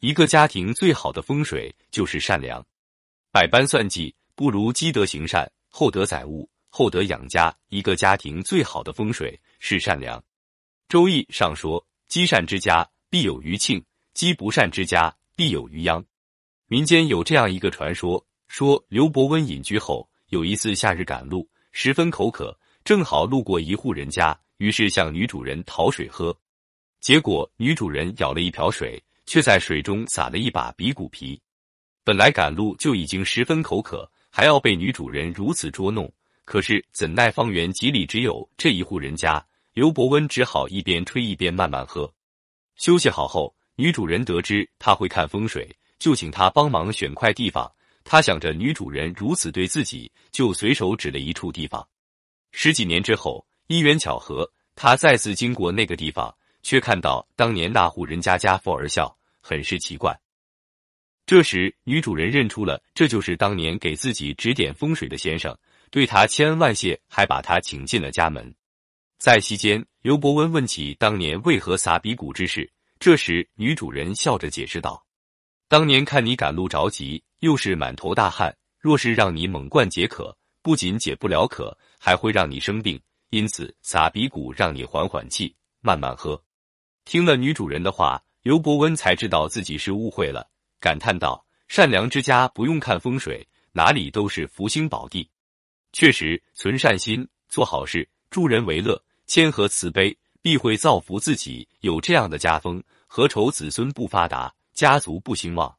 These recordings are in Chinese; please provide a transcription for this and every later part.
一个家庭最好的风水就是善良。百般算计，不如积德行善，厚德载物，厚德养家。一个家庭最好的风水是善良。周易上说：“积善之家，必有余庆；积不善之家，必有余殃。”民间有这样一个传说，说刘伯温隐居后，有一次夏日赶路，十分口渴，正好路过一户人家，于是向女主人讨水喝。结果女主人舀了一瓢水，却在水中撒了一把鼻骨皮。本来赶路就已经十分口渴，还要被女主人如此捉弄。可是怎奈方圆几里只有这一户人家，刘伯温只好一边吹一边慢慢喝。休息好后，女主人得知他会看风水，就请他帮忙选块地方。他想着女主人如此对自己，就随手指了一处地方。十几年之后，因缘巧合，他再次经过那个地方，却看到当年那户人家家父而笑，很是奇怪。这时，女主人认出了这就是当年给自己指点风水的先生，对他千恩万谢，还把他请进了家门。在席间，刘伯温问起当年为何撒鼻骨之事，这时女主人笑着解释道：“当年看你赶路着急，又是满头大汗，若是让你猛灌解渴，不仅解不了渴，还会让你生病，因此撒鼻骨让你缓缓气，慢慢喝。”听了女主人的话，刘伯温才知道自己是误会了。感叹道：“善良之家不用看风水，哪里都是福星宝地。确实，存善心，做好事，助人为乐，谦和慈悲，必会造福自己。有这样的家风，何愁子孙不发达，家族不兴旺？”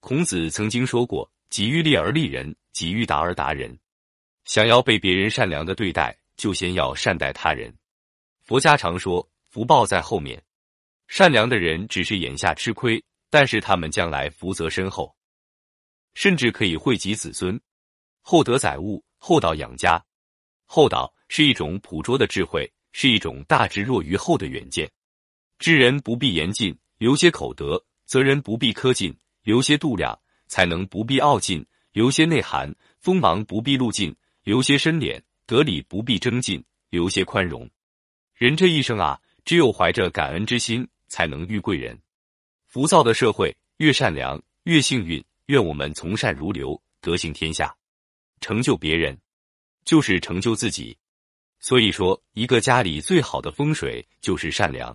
孔子曾经说过：“己欲立而立人，己欲达而达人。”想要被别人善良的对待，就先要善待他人。佛家常说：“福报在后面，善良的人只是眼下吃亏。”但是他们将来福泽深厚，甚至可以惠及子孙。厚德载物，厚道养家。厚道是一种朴拙的智慧，是一种大智若愚后的远见。知人不必言尽，留些口德；责人不必苛尽，留些度量；才能不必傲尽，留些内涵；锋芒不必露尽，留些深敛；得理不必争尽，留些宽容。人这一生啊，只有怀着感恩之心，才能遇贵人。浮躁的社会，越善良越幸运。愿我们从善如流，德行天下。成就别人，就是成就自己。所以说，一个家里最好的风水就是善良。